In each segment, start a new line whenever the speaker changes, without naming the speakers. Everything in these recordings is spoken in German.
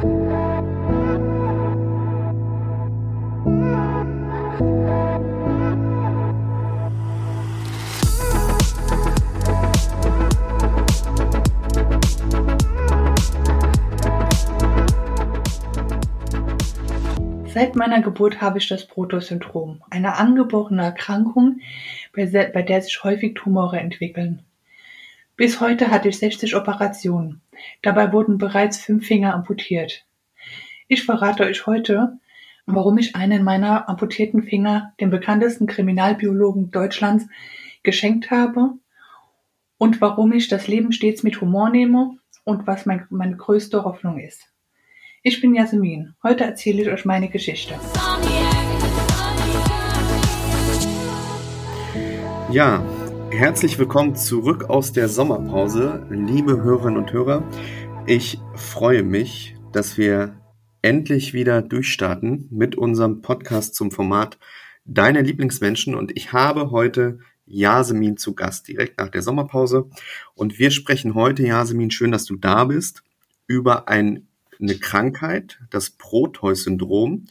Seit meiner Geburt habe ich das Protos-Syndrom, eine angeborene Erkrankung, bei der sich häufig Tumore entwickeln. Bis heute hatte ich 60 Operationen. Dabei wurden bereits fünf Finger amputiert. Ich verrate euch heute, warum ich einen meiner amputierten Finger dem bekanntesten Kriminalbiologen Deutschlands geschenkt habe und warum ich das Leben stets mit Humor nehme und was mein, meine größte Hoffnung ist. Ich bin Jasmin. Heute erzähle ich euch meine Geschichte.
Ja, herzlich willkommen zurück aus der Sommerpause, liebe Hörerinnen und Hörer. Ich freue mich, dass wir endlich wieder durchstarten mit unserem Podcast zum Format Deine Lieblingsmenschen und ich habe heute Yasemin zu Gast, direkt nach der Sommerpause. Und wir sprechen heute, Yasemin, schön, dass du da bist, über ein eine Krankheit, das Proteus-Syndrom,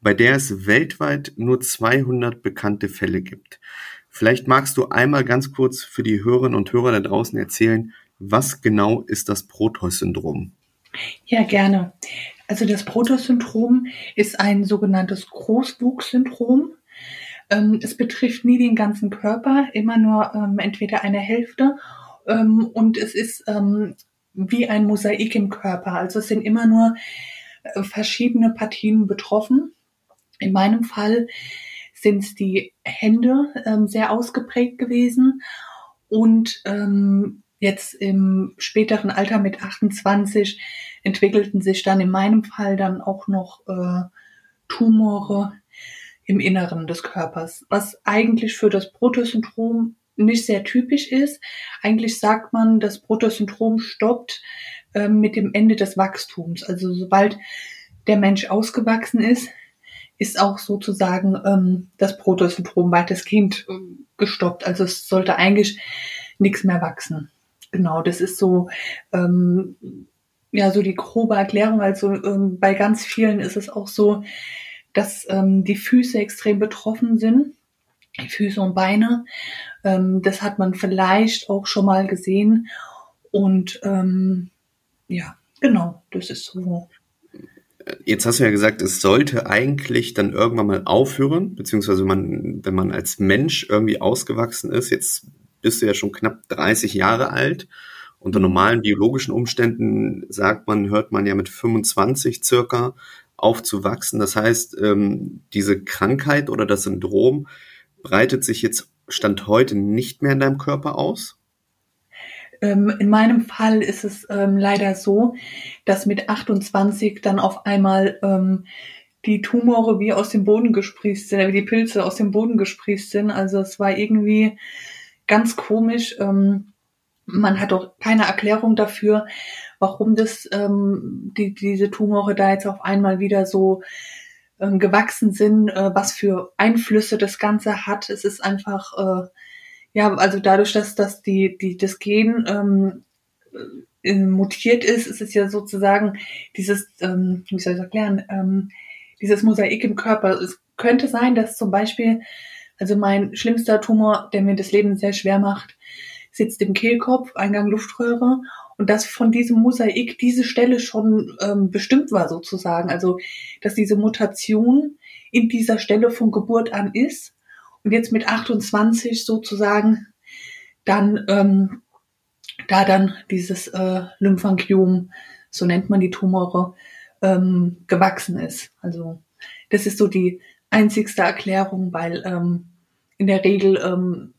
bei der es weltweit nur 200 bekannte Fälle gibt. Vielleicht magst du einmal ganz kurz für die Hörerinnen und Hörer da draußen erzählen, was genau ist das Proteus-Syndrom?
Ja, gerne. Also das Proteus-Syndrom ist ein sogenanntes Großwuchssyndrom. Ähm, es betrifft nie den ganzen Körper, immer nur ähm, entweder eine Hälfte. Ähm, und es ist wie ein Mosaik im Körper. Also es sind immer nur äh, verschiedene Partien betroffen. In meinem Fall sind die Hände ähm, sehr ausgeprägt gewesen und ähm, jetzt im späteren Alter mit 28 entwickelten sich dann in meinem Fall dann auch noch äh, Tumore im Inneren des Körpers, was eigentlich für das Protosyndrom nicht sehr typisch ist. Eigentlich sagt man, das Protosyndrom stoppt äh, mit dem Ende des Wachstums. Also sobald der Mensch ausgewachsen ist, ist auch sozusagen ähm, das Protosyndrom weitestgehend äh, gestoppt. Also es sollte eigentlich nichts mehr wachsen. Genau, das ist so ähm, ja so die grobe Erklärung. Also ähm, bei ganz vielen ist es auch so, dass ähm, die Füße extrem betroffen sind, die Füße und Beine. Ähm, das hat man vielleicht auch schon mal gesehen. Und ähm, ja, genau, das ist so.
Jetzt hast du ja gesagt, es sollte eigentlich dann irgendwann mal aufhören, beziehungsweise man, wenn man als Mensch irgendwie ausgewachsen ist, jetzt bist du ja schon knapp 30 Jahre alt. Unter normalen biologischen Umständen sagt man, hört man ja mit 25 circa aufzuwachsen. Das heißt, ähm, diese Krankheit oder das Syndrom breitet sich jetzt Stand heute nicht mehr in deinem Körper aus?
Ähm, in meinem Fall ist es ähm, leider so, dass mit 28 dann auf einmal ähm, die Tumore wie aus dem Boden gesprießt sind, wie die Pilze aus dem Boden gesprießt sind. Also es war irgendwie ganz komisch. Man hat auch keine Erklärung dafür, warum das die, diese Tumore da jetzt auf einmal wieder so gewachsen sind, äh, was für Einflüsse das Ganze hat. Es ist einfach, äh, ja, also dadurch, dass, dass die, die, das Gen ähm, äh, mutiert ist, ist es ja sozusagen dieses, ähm, wie soll ich das erklären, ähm, dieses Mosaik im Körper. Es könnte sein, dass zum Beispiel, also mein schlimmster Tumor, der mir das Leben sehr schwer macht, sitzt im Kehlkopf, Eingang Luftröhre und dass von diesem Mosaik diese Stelle schon ähm, bestimmt war sozusagen. Also dass diese Mutation in dieser Stelle von Geburt an ist und jetzt mit 28 sozusagen dann ähm, da dann dieses äh, Lymphangiom, so nennt man die Tumore, ähm, gewachsen ist. Also das ist so die einzigste Erklärung, weil ähm, in der Regel ähm,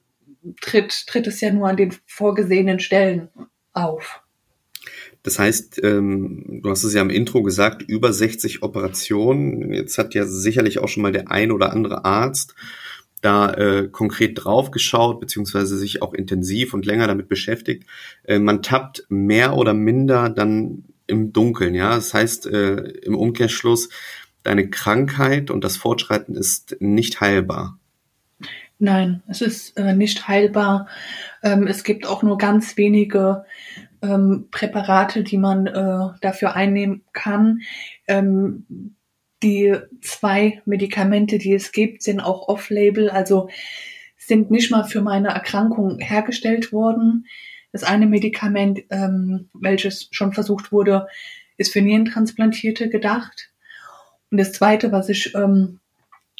tritt, tritt es ja nur an den vorgesehenen Stellen auf.
Das heißt, ähm, du hast es ja im Intro gesagt, über 60 Operationen. Jetzt hat ja sicherlich auch schon mal der ein oder andere Arzt da äh, konkret drauf geschaut, beziehungsweise sich auch intensiv und länger damit beschäftigt. Äh, man tappt mehr oder minder dann im Dunkeln, ja. Das heißt, äh, im Umkehrschluss, deine Krankheit und das Fortschreiten ist nicht heilbar.
Nein, es ist äh, nicht heilbar. Ähm, es gibt auch nur ganz wenige ähm, Präparate, die man äh, dafür einnehmen kann. Ähm, die zwei Medikamente, die es gibt, sind auch off-label, also sind nicht mal für meine Erkrankung hergestellt worden. Das eine Medikament, ähm, welches schon versucht wurde, ist für Nierentransplantierte gedacht. Und das zweite, was ich ähm,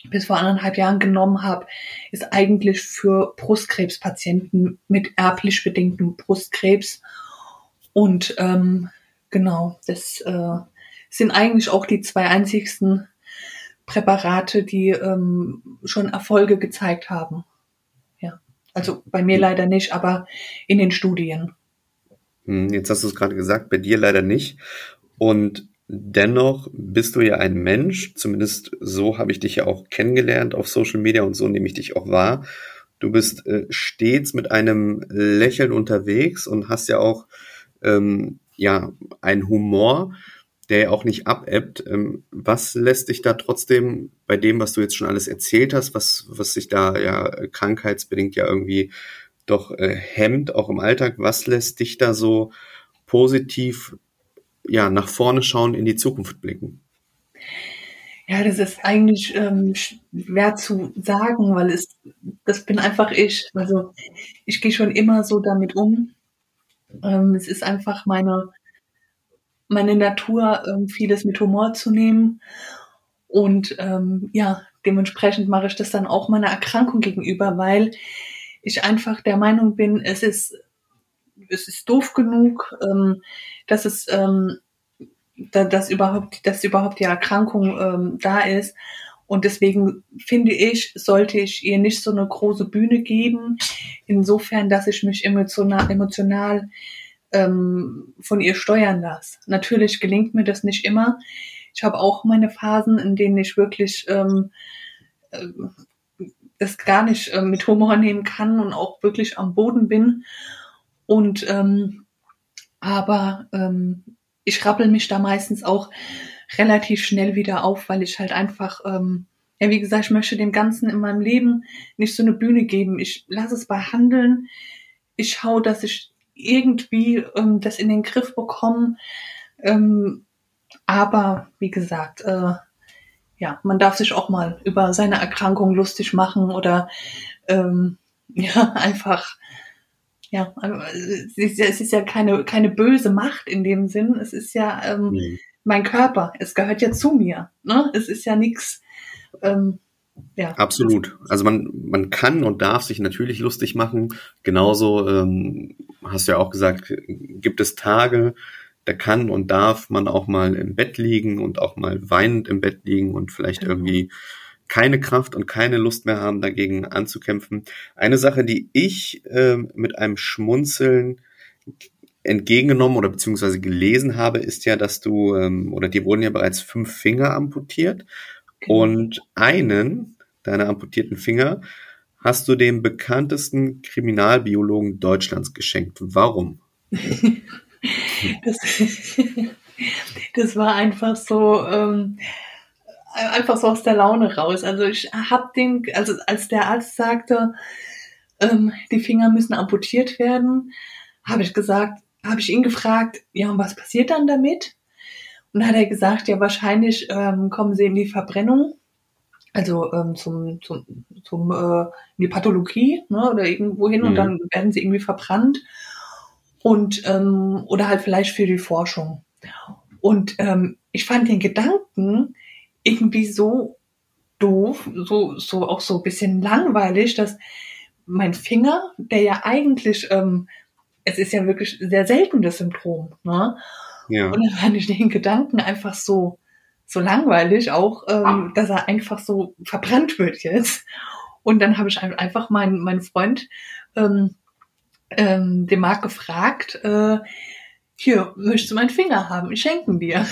bis vor anderthalb Jahren genommen habe, ist eigentlich für Brustkrebspatienten mit erblich bedingtem Brustkrebs. Und ähm, genau, das äh, sind eigentlich auch die zwei einzigsten Präparate, die ähm, schon Erfolge gezeigt haben. Ja, also bei mir leider nicht, aber in den Studien.
Hm, jetzt hast du es gerade gesagt, bei dir leider nicht. Und Dennoch bist du ja ein Mensch, zumindest so habe ich dich ja auch kennengelernt auf Social Media und so nehme ich dich auch wahr. Du bist äh, stets mit einem Lächeln unterwegs und hast ja auch ähm, ja einen Humor, der ja auch nicht abebbt. Ähm, was lässt dich da trotzdem bei dem, was du jetzt schon alles erzählt hast, was was sich da ja krankheitsbedingt ja irgendwie doch äh, hemmt, auch im Alltag, was lässt dich da so positiv ja, nach vorne schauen, in die Zukunft blicken?
Ja, das ist eigentlich ähm, schwer zu sagen, weil es, das bin einfach ich. Also ich gehe schon immer so damit um. Ähm, es ist einfach meine, meine Natur, ähm, vieles mit Humor zu nehmen. Und ähm, ja, dementsprechend mache ich das dann auch meiner Erkrankung gegenüber, weil ich einfach der Meinung bin, es ist, es ist doof genug, ähm, dass es ähm, da, dass überhaupt, dass überhaupt die Erkrankung ähm, da ist. Und deswegen finde ich, sollte ich ihr nicht so eine große Bühne geben, insofern, dass ich mich emotional, emotional ähm, von ihr steuern lasse. Natürlich gelingt mir das nicht immer. Ich habe auch meine Phasen, in denen ich wirklich ähm, äh, das gar nicht äh, mit Humor nehmen kann und auch wirklich am Boden bin. Und ähm, aber ähm, ich rappel mich da meistens auch relativ schnell wieder auf, weil ich halt einfach, ähm, ja, wie gesagt, ich möchte dem Ganzen in meinem Leben nicht so eine Bühne geben. Ich lasse es behandeln. Ich schaue, dass ich irgendwie ähm, das in den Griff bekomme. Ähm, aber wie gesagt, äh, ja, man darf sich auch mal über seine Erkrankung lustig machen oder ähm, ja, einfach ja, also, es ist ja keine, keine böse Macht in dem Sinn. Es ist ja ähm, mhm. mein Körper. Es gehört ja zu mir. Ne? Es ist ja nichts. Ähm, ja.
Absolut. Also man, man kann und darf sich natürlich lustig machen. Genauso ähm, hast du ja auch gesagt, gibt es Tage, da kann und darf man auch mal im Bett liegen und auch mal weinend im Bett liegen und vielleicht genau. irgendwie keine Kraft und keine Lust mehr haben, dagegen anzukämpfen. Eine Sache, die ich äh, mit einem Schmunzeln entgegengenommen oder beziehungsweise gelesen habe, ist ja, dass du, ähm, oder dir wurden ja bereits fünf Finger amputiert und einen deiner amputierten Finger hast du dem bekanntesten Kriminalbiologen Deutschlands geschenkt. Warum?
das, das war einfach so, ähm, einfach so aus der Laune raus. Also ich hab den, also als der Arzt sagte, ähm, die Finger müssen amputiert werden, habe ich gesagt, habe ich ihn gefragt, ja, und was passiert dann damit? Und dann hat er gesagt, ja, wahrscheinlich ähm, kommen sie in die Verbrennung, also ähm, zum, zum, zum äh, in die Pathologie, ne, oder irgendwo hin mhm. und dann werden sie irgendwie verbrannt und ähm, oder halt vielleicht für die Forschung. Und ähm, ich fand den Gedanken, irgendwie so doof, so, so auch so ein bisschen langweilig, dass mein Finger, der ja eigentlich, ähm, es ist ja wirklich sehr selten das Symptom, ne? Ja. Und dann fand ich den Gedanken einfach so, so langweilig, auch, ähm, dass er einfach so verbrannt wird jetzt. Und dann habe ich einfach meinen, meinen Freund, ähm, ähm, den Marc gefragt, äh, hier, möchtest du meinen Finger haben? Ich schenken dir.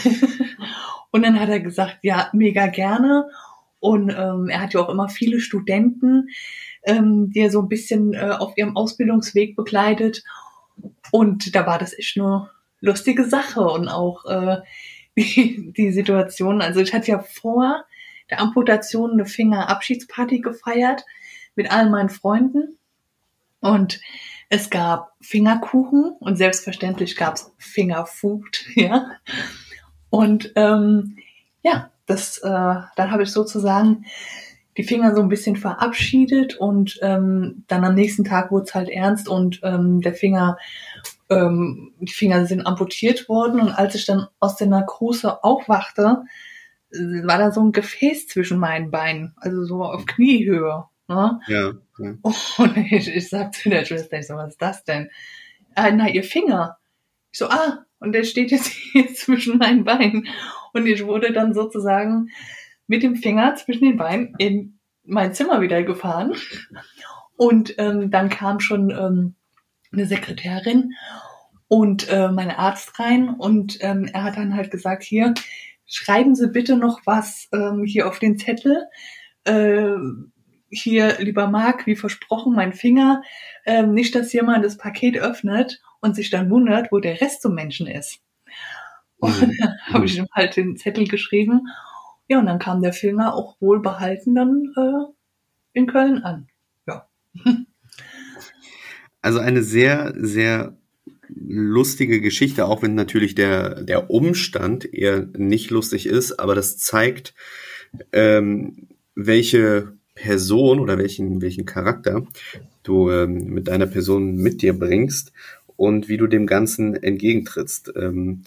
Und dann hat er gesagt, ja, mega gerne. Und ähm, er hat ja auch immer viele Studenten, ähm, die er so ein bisschen äh, auf ihrem Ausbildungsweg begleitet. Und da war das echt nur lustige Sache und auch äh, die, die Situation. Also ich hatte ja vor der Amputation eine Fingerabschiedsparty gefeiert mit all meinen Freunden. Und Es gab Fingerkuchen und selbstverständlich gab es Fingerfood, ja. Und ähm, ja, das, äh, dann habe ich sozusagen die Finger so ein bisschen verabschiedet und ähm, dann am nächsten Tag wurde es halt ernst und ähm, der Finger, ähm, die Finger sind amputiert worden und als ich dann aus der Narkose aufwachte, war da so ein Gefäß zwischen meinen Beinen, also so auf Kniehöhe. Ne? Ja, ja. Und ich, ich sag zu der Schwester, ich so, was ist das denn? Ah, na, ihr Finger. Ich so, ah, und der steht jetzt hier zwischen meinen Beinen. Und ich wurde dann sozusagen mit dem Finger zwischen den Beinen in mein Zimmer wieder gefahren. Und ähm, dann kam schon ähm, eine Sekretärin und äh, mein Arzt rein und ähm, er hat dann halt gesagt, hier, schreiben Sie bitte noch was ähm, hier auf den Zettel. Äh, hier, lieber Marc, wie versprochen, mein Finger. Ähm, nicht, dass jemand das Paket öffnet und sich dann wundert, wo der Rest zum Menschen ist. Und mhm. dann habe ich ihm halt den Zettel geschrieben. Ja, und dann kam der Finger auch wohlbehalten dann äh, in Köln an. Ja.
Also eine sehr, sehr lustige Geschichte, auch wenn natürlich der, der Umstand eher nicht lustig ist, aber das zeigt, ähm, welche Person oder welchen, welchen Charakter du ähm, mit deiner Person mit dir bringst und wie du dem Ganzen entgegentrittst. Ähm,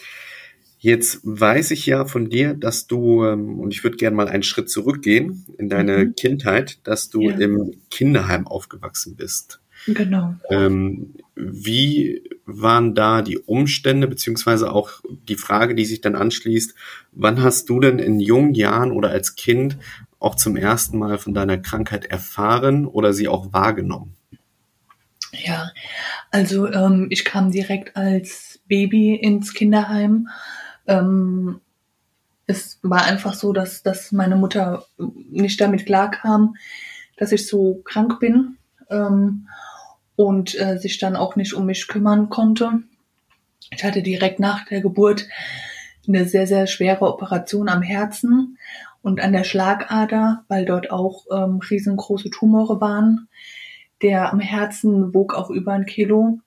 jetzt weiß ich ja von dir, dass du, ähm, und ich würde gerne mal einen Schritt zurückgehen in deine mhm. Kindheit, dass du ja. im Kinderheim aufgewachsen bist.
Genau.
Ähm, wie waren da die Umstände, beziehungsweise auch die Frage, die sich dann anschließt, wann hast du denn in jungen Jahren oder als Kind auch zum ersten Mal von deiner Krankheit erfahren oder sie auch wahrgenommen?
Ja, also ähm, ich kam direkt als Baby ins Kinderheim. Ähm, es war einfach so, dass, dass meine Mutter nicht damit klarkam, dass ich so krank bin ähm, und äh, sich dann auch nicht um mich kümmern konnte. Ich hatte direkt nach der Geburt eine sehr, sehr schwere Operation am Herzen und an der Schlagader, weil dort auch ähm, riesengroße Tumore waren. Der am Herzen wog auch über ein Kilo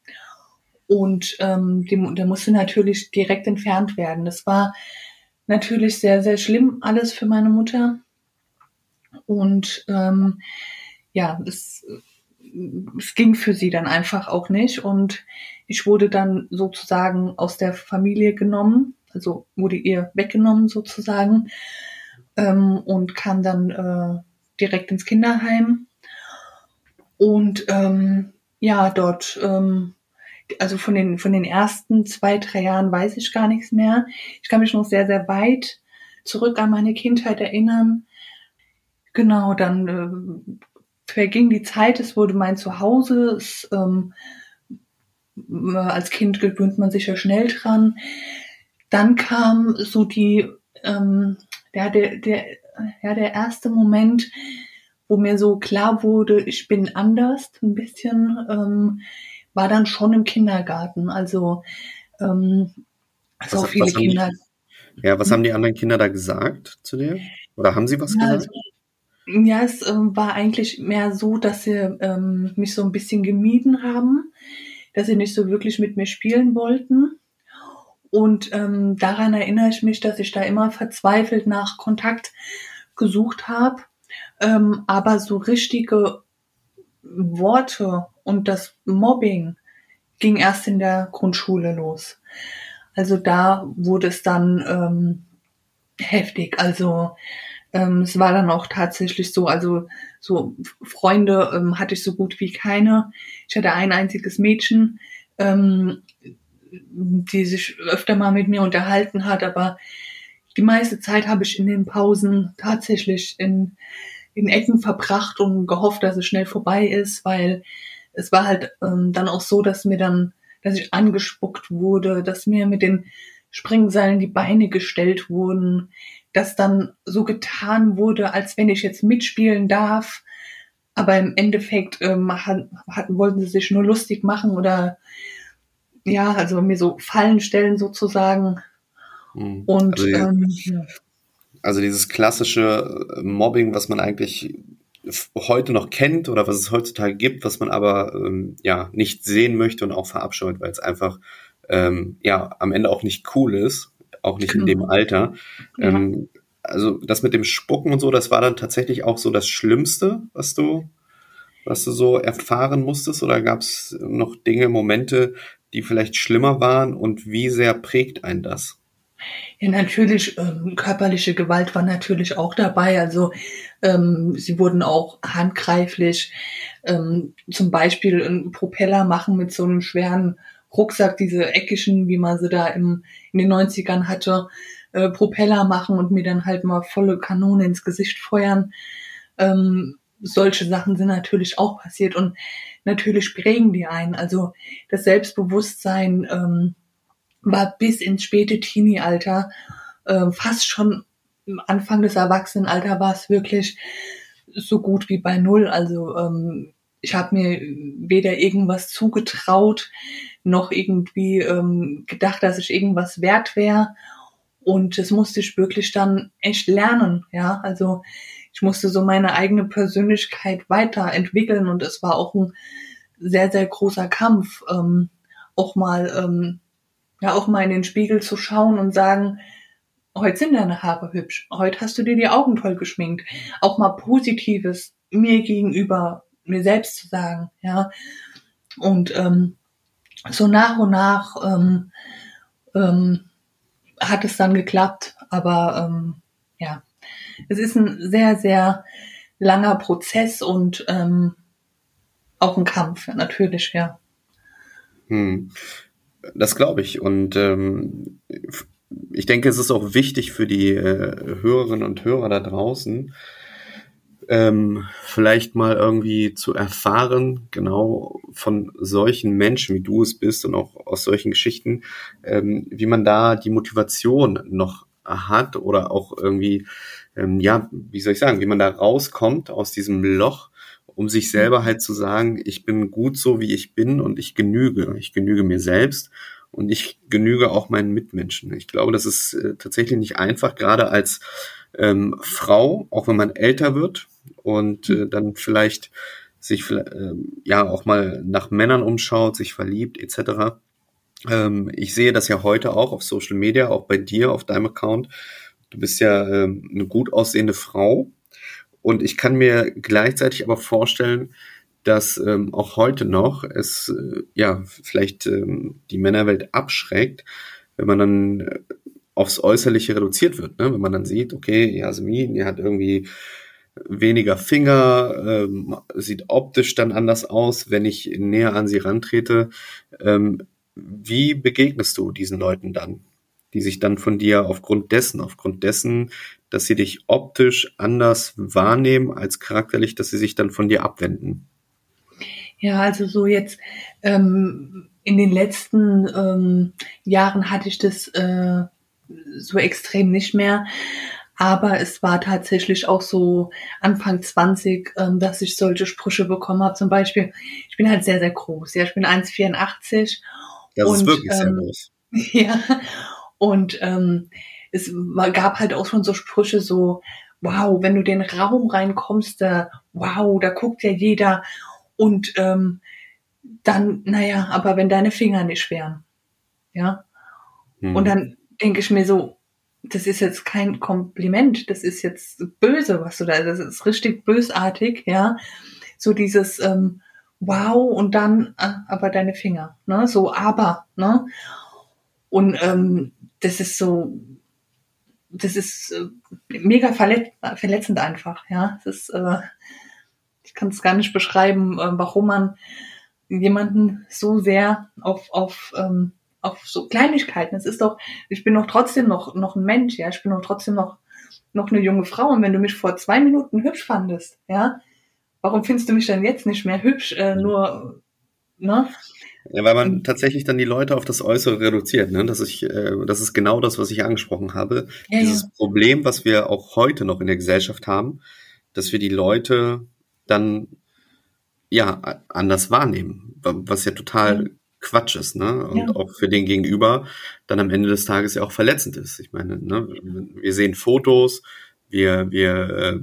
und ähm, dem, der musste natürlich direkt entfernt werden. Das war natürlich sehr, sehr schlimm alles für meine Mutter. Und ähm, ja, es, es ging für sie dann einfach auch nicht. Und ich wurde dann sozusagen aus der Familie genommen, also wurde ihr weggenommen sozusagen ähm, und kam dann äh, direkt ins Kinderheim. Und ähm, ja, dort, ähm, also von den, von den ersten zwei, drei Jahren weiß ich gar nichts mehr. Ich kann mich noch sehr, sehr weit zurück an meine Kindheit erinnern. Genau, dann äh, verging die Zeit, es wurde mein Zuhause, es, ähm, als Kind gewöhnt man sich ja schnell dran. Dann kam so die ähm, der, der, der, ja, der erste Moment, wo mir so klar wurde, ich bin anders, ein bisschen, ähm, war dann schon im Kindergarten. Also, ähm, was, auch viele Kinder.
Die, ja, was haben die anderen Kinder da gesagt zu dir? Oder haben sie was ja, gesagt?
Also, ja, es ähm, war eigentlich mehr so, dass sie ähm, mich so ein bisschen gemieden haben, dass sie nicht so wirklich mit mir spielen wollten. Und ähm, daran erinnere ich mich, dass ich da immer verzweifelt nach Kontakt gesucht habe. Ähm, aber so richtige Worte und das Mobbing ging erst in der Grundschule los. Also da wurde es dann ähm, heftig. Also ähm, es war dann auch tatsächlich so, also so Freunde ähm, hatte ich so gut wie keine. Ich hatte ein einziges Mädchen, ähm, die sich öfter mal mit mir unterhalten hat, aber die meiste Zeit habe ich in den Pausen tatsächlich in, in Ecken verbracht und gehofft, dass es schnell vorbei ist, weil es war halt ähm, dann auch so, dass mir dann, dass ich angespuckt wurde, dass mir mit den Springseilen die Beine gestellt wurden, dass dann so getan wurde, als wenn ich jetzt mitspielen darf. Aber im Endeffekt ähm, hat, hatten, wollten sie sich nur lustig machen oder ja, also mir so Fallen stellen sozusagen.
Mhm. Und also, ähm, also dieses klassische Mobbing, was man eigentlich heute noch kennt oder was es heutzutage gibt, was man aber ähm, ja nicht sehen möchte und auch verabscheut, weil es einfach ähm, ja am Ende auch nicht cool ist, auch nicht genau. in dem. Alter. Ja. Ähm, also das mit dem Spucken und so, das war dann tatsächlich auch so das Schlimmste, was du, was du so erfahren musstest, oder gab es noch Dinge, Momente, die vielleicht schlimmer waren und wie sehr prägt ein das?
Ja, natürlich, ähm, körperliche Gewalt war natürlich auch dabei. Also ähm, sie wurden auch handgreiflich, ähm, zum Beispiel einen Propeller machen mit so einem schweren Rucksack, diese eckigen, wie man sie da im, in den 90ern hatte, äh, Propeller machen und mir dann halt mal volle Kanone ins Gesicht feuern. Ähm, solche Sachen sind natürlich auch passiert und natürlich prägen die einen. Also das Selbstbewusstsein ähm, war bis ins späte Teenie-Alter, äh, fast schon Anfang des Erwachsenenalter war es wirklich so gut wie bei null. Also ähm, ich habe mir weder irgendwas zugetraut, noch irgendwie ähm, gedacht, dass ich irgendwas wert wäre. Und das musste ich wirklich dann echt lernen, ja. Also ich musste so meine eigene Persönlichkeit weiterentwickeln und es war auch ein sehr, sehr großer Kampf, ähm, auch mal, ähm, ja, auch mal in den Spiegel zu schauen und sagen, heute sind deine Haare hübsch, heute hast du dir die Augen toll geschminkt. Auch mal Positives mir gegenüber, mir selbst zu sagen, ja. Und ähm, so nach und nach ähm, ähm, hat es dann geklappt, aber ähm, ja, es ist ein sehr, sehr langer Prozess und ähm, auch ein Kampf, natürlich, ja.
Hm. Das glaube ich. Und ähm, ich denke, es ist auch wichtig für die äh, Hörerinnen und Hörer da draußen, ähm, vielleicht mal irgendwie zu erfahren, genau von solchen Menschen, wie du es bist und auch aus solchen Geschichten, ähm, wie man da die Motivation noch hat oder auch irgendwie, ähm, ja, wie soll ich sagen, wie man da rauskommt aus diesem Loch, um sich selber halt zu sagen, ich bin gut so, wie ich bin und ich genüge. Ich genüge mir selbst und ich genüge auch meinen Mitmenschen. Ich glaube, das ist äh, tatsächlich nicht einfach, gerade als ähm, Frau, auch wenn man älter wird und äh, dann vielleicht sich äh, ja auch mal nach Männern umschaut, sich verliebt etc. Ähm, ich sehe das ja heute auch auf Social Media, auch bei dir auf deinem Account. Du bist ja ähm, eine gut aussehende Frau und ich kann mir gleichzeitig aber vorstellen, dass ähm, auch heute noch es äh, ja vielleicht ähm, die Männerwelt abschreckt, wenn man dann äh, aufs Äußerliche reduziert wird. Ne? Wenn man dann sieht, okay, Jasmin, die hat irgendwie weniger Finger, ähm, sieht optisch dann anders aus, wenn ich näher an sie rantrete. Ähm, wie begegnest du diesen Leuten dann, die sich dann von dir aufgrund dessen, aufgrund dessen, dass sie dich optisch anders wahrnehmen als charakterlich, dass sie sich dann von dir abwenden?
Ja, also so jetzt ähm, in den letzten ähm, Jahren hatte ich das äh, so extrem nicht mehr. Aber es war tatsächlich auch so Anfang 20, ähm, dass ich solche Sprüche bekommen habe. Zum Beispiel, ich bin halt sehr, sehr groß. Ja, ich bin 1,84.
Das und, ist wirklich ähm, sehr groß.
Ja, und ähm, es gab halt auch schon so Sprüche so, wow, wenn du den Raum reinkommst, da, wow, da guckt ja jeder. Und ähm, dann, naja, aber wenn deine Finger nicht wären. Ja. Hm. Und dann denke ich mir so, das ist jetzt kein Kompliment, das ist jetzt böse, was du da, das ist richtig bösartig, ja. So dieses ähm, Wow und dann äh, aber deine Finger, ne? So aber, ne? Und ähm, das ist so, das ist äh, mega verletz verletzend einfach, ja. Das ist, äh, ich kann es gar nicht beschreiben, äh, warum man jemanden so sehr auf auf ähm, auf so Kleinigkeiten. Es ist doch, ich bin doch trotzdem noch, noch ein Mensch, ja, ich bin doch trotzdem noch, noch eine junge Frau. Und wenn du mich vor zwei Minuten hübsch fandest, ja, warum findest du mich dann jetzt nicht mehr hübsch? Äh, nur, ne?
Ja, weil man tatsächlich dann die Leute auf das Äußere reduziert. Ne? Das, ich, äh, das ist genau das, was ich angesprochen habe. Ja, Dieses ja. Problem, was wir auch heute noch in der Gesellschaft haben, dass wir die Leute dann ja anders wahrnehmen, was ja total Quatsch ist, ne? Und ja. auch für den Gegenüber dann am Ende des Tages ja auch verletzend ist. Ich meine, ne, wir sehen Fotos, wir, wir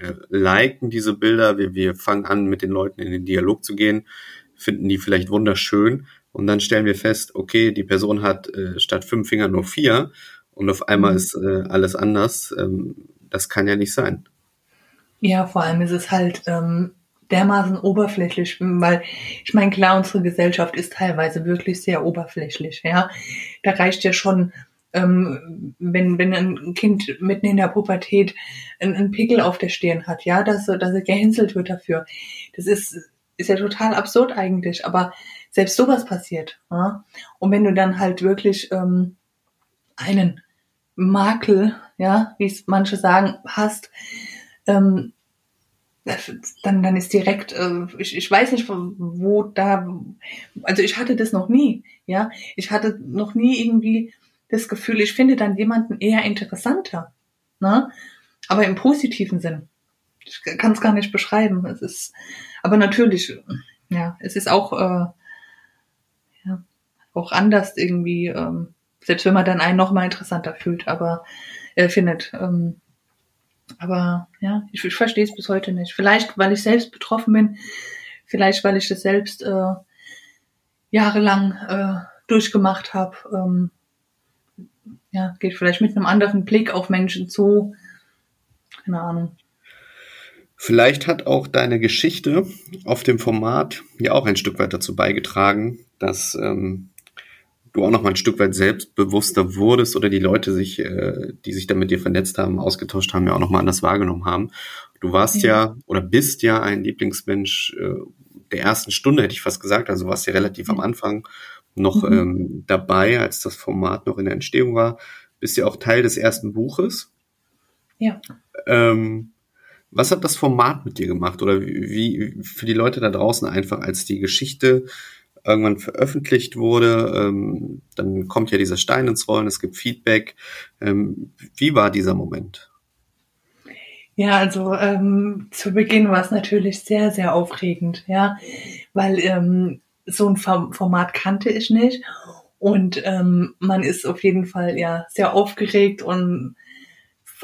äh, liken diese Bilder, wir, wir fangen an, mit den Leuten in den Dialog zu gehen, finden die vielleicht wunderschön und dann stellen wir fest, okay, die Person hat äh, statt fünf Finger nur vier und auf einmal mhm. ist äh, alles anders. Ähm, das kann ja nicht sein.
Ja, vor allem ist es halt ähm, dermaßen oberflächlich, weil ich meine, klar, unsere Gesellschaft ist teilweise wirklich sehr oberflächlich, ja. Da reicht ja schon, ähm, wenn, wenn ein Kind mitten in der Pubertät einen, einen Pickel auf der Stirn hat, ja, dass, dass er gehänselt wird dafür. Das ist, ist ja total absurd eigentlich, aber selbst sowas passiert. Ja? Und wenn du dann halt wirklich ähm, einen Makel, ja, wie es manche sagen, hast, ähm, dann, dann ist direkt, äh, ich, ich weiß nicht, wo da, also ich hatte das noch nie, ja, ich hatte noch nie irgendwie das Gefühl, ich finde dann jemanden eher interessanter, ne, aber im positiven Sinn. Ich kann es gar nicht beschreiben. Es ist, aber natürlich, ja, es ist auch, äh, ja, auch anders irgendwie, ähm, selbst wenn man dann einen noch mal interessanter fühlt, aber äh, findet. Ähm, aber ja, ich, ich verstehe es bis heute nicht. Vielleicht, weil ich selbst betroffen bin, vielleicht, weil ich das selbst äh, jahrelang äh, durchgemacht habe. Ähm, ja, geht vielleicht mit einem anderen Blick auf Menschen zu. Keine Ahnung.
Vielleicht hat auch deine Geschichte auf dem Format ja auch ein Stück weit dazu beigetragen, dass ähm, du auch noch mal ein Stück weit selbstbewusster wurdest oder die Leute sich, äh, die sich da mit dir vernetzt haben, ausgetauscht haben, ja auch noch mal anders wahrgenommen haben. Du warst ja, ja oder bist ja ein Lieblingsmensch äh, der ersten Stunde, hätte ich fast gesagt. Also warst ja relativ am Anfang noch mhm. ähm, dabei, als das Format noch in der Entstehung war. Bist ja auch Teil des ersten Buches.
Ja.
Ähm, was hat das Format mit dir gemacht? Oder wie, für die Leute da draußen einfach, als die Geschichte irgendwann veröffentlicht wurde, ähm, dann kommt ja dieser Stein ins Rollen, es gibt Feedback. Ähm, wie war dieser Moment?
Ja, also ähm, zu Beginn war es natürlich sehr, sehr aufregend, ja, weil ähm, so ein Format kannte ich nicht und ähm, man ist auf jeden Fall ja sehr aufgeregt und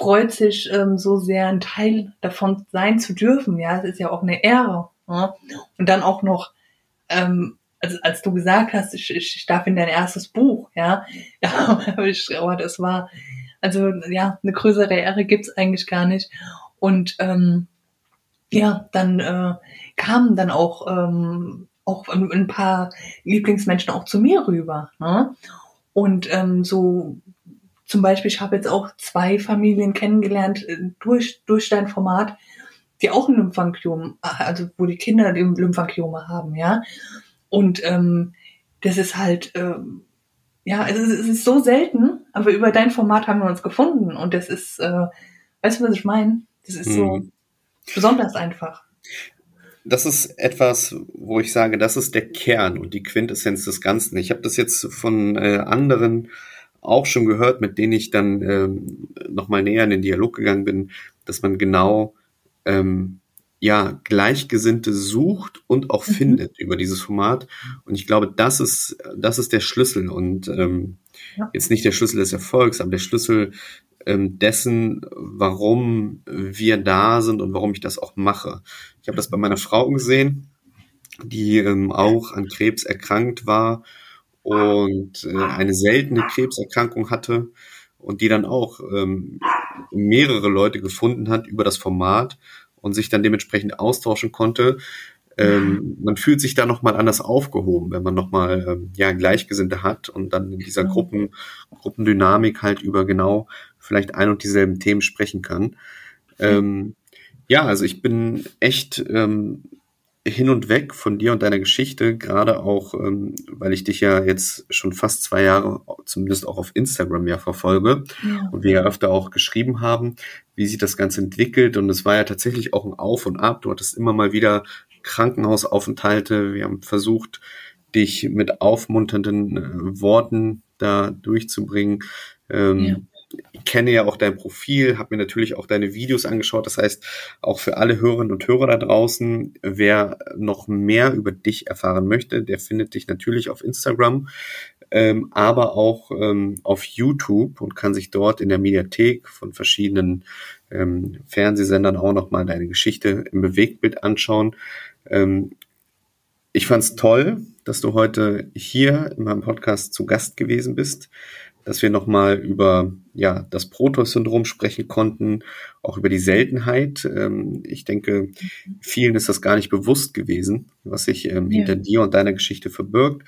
freut sich ähm, so sehr, ein Teil davon sein zu dürfen. Ja, es ist ja auch eine Ehre. Ja? Und dann auch noch ähm, also als du gesagt hast, ich, ich, ich darf in dein erstes Buch, ja, da ich, oh, das war, also ja, eine größere Ehre gibt's eigentlich gar nicht. Und ähm, ja, dann äh, kamen dann auch ähm, auch ein, ein paar Lieblingsmenschen auch zu mir rüber. Ne? Und ähm, so zum Beispiel, ich habe jetzt auch zwei Familien kennengelernt äh, durch, durch dein Format, die auch ein Lymphangiom, also wo die Kinder Lymphangiome haben, ja. Und ähm, das ist halt, ähm, ja, also es ist so selten, aber über dein Format haben wir uns gefunden und das ist, äh, weißt du, was ich meine? Das ist so hm. besonders einfach.
Das ist etwas, wo ich sage, das ist der Kern und die Quintessenz des Ganzen. Ich habe das jetzt von äh, anderen auch schon gehört, mit denen ich dann ähm, nochmal näher in den Dialog gegangen bin, dass man genau ähm, ja, Gleichgesinnte sucht und auch mhm. findet über dieses Format. Und ich glaube, das ist, das ist der Schlüssel und ähm, ja. jetzt nicht der Schlüssel des Erfolgs, aber der Schlüssel ähm, dessen, warum wir da sind und warum ich das auch mache. Ich habe das bei meiner Frau gesehen, die ähm, auch an Krebs erkrankt war und äh, eine seltene Krebserkrankung hatte und die dann auch ähm, mehrere Leute gefunden hat über das Format und sich dann dementsprechend austauschen konnte. Ähm, man fühlt sich da nochmal anders aufgehoben, wenn man nochmal ähm, ja, Gleichgesinnte hat und dann in dieser Gruppen, Gruppendynamik halt über genau vielleicht ein und dieselben Themen sprechen kann. Ähm, ja, also ich bin echt ähm, hin und weg von dir und deiner Geschichte, gerade auch, ähm, weil ich dich ja jetzt schon fast zwei Jahre, zumindest auch auf Instagram ja verfolge ja. und wir ja öfter auch geschrieben haben, wie sich das Ganze entwickelt und es war ja tatsächlich auch ein Auf und Ab. Du hattest immer mal wieder Krankenhausaufenthalte. Wir haben versucht, dich mit aufmunternden äh, Worten da durchzubringen. Ähm, ich kenne ja auch dein Profil, habe mir natürlich auch deine Videos angeschaut. Das heißt, auch für alle Hörerinnen und Hörer da draußen, wer noch mehr über dich erfahren möchte, der findet dich natürlich auf Instagram. ähm, aber auch ähm, auf YouTube und kann sich dort in der Mediathek von verschiedenen ähm, Fernsehsendern auch nochmal deine Geschichte im Bewegtbild anschauen. Ähm, ich fand es toll, dass du heute hier in meinem Podcast zu Gast gewesen bist, dass wir nochmal über ja, das Protoss-Syndrom sprechen konnten, auch über die Seltenheit. Ähm, ich denke, vielen ist das gar nicht bewusst gewesen, was sich ähm, ja. hinter dir und deiner Geschichte verbirgt.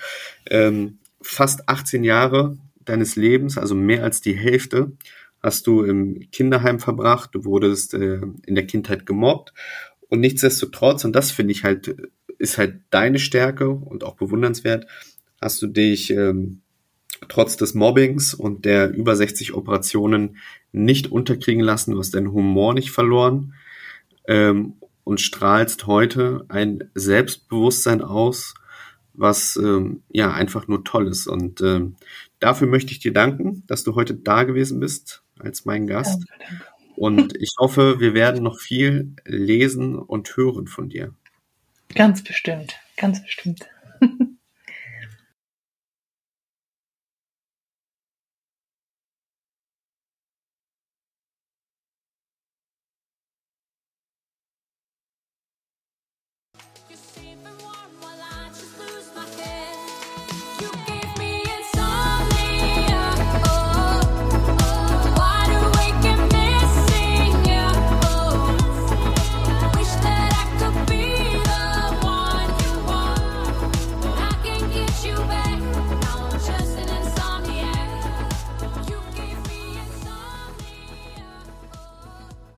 Ähm, fast 18 Jahre deines Lebens, also mehr als die Hälfte, hast du im Kinderheim verbracht. Du wurdest äh, in der Kindheit gemobbt. Und nichtsdestotrotz, und das finde ich halt, ist halt deine Stärke und auch bewundernswert, hast du dich ähm, trotz des Mobbings und der über 60 Operationen nicht unterkriegen lassen. Du hast deinen Humor nicht verloren ähm, und strahlst heute ein Selbstbewusstsein aus, was ähm, ja einfach nur toll ist. Und ähm, dafür möchte ich dir danken, dass du heute da gewesen bist als mein Gast. Danke, danke. Und ich hoffe, wir werden noch viel lesen und hören von dir.
Ganz bestimmt, ganz bestimmt.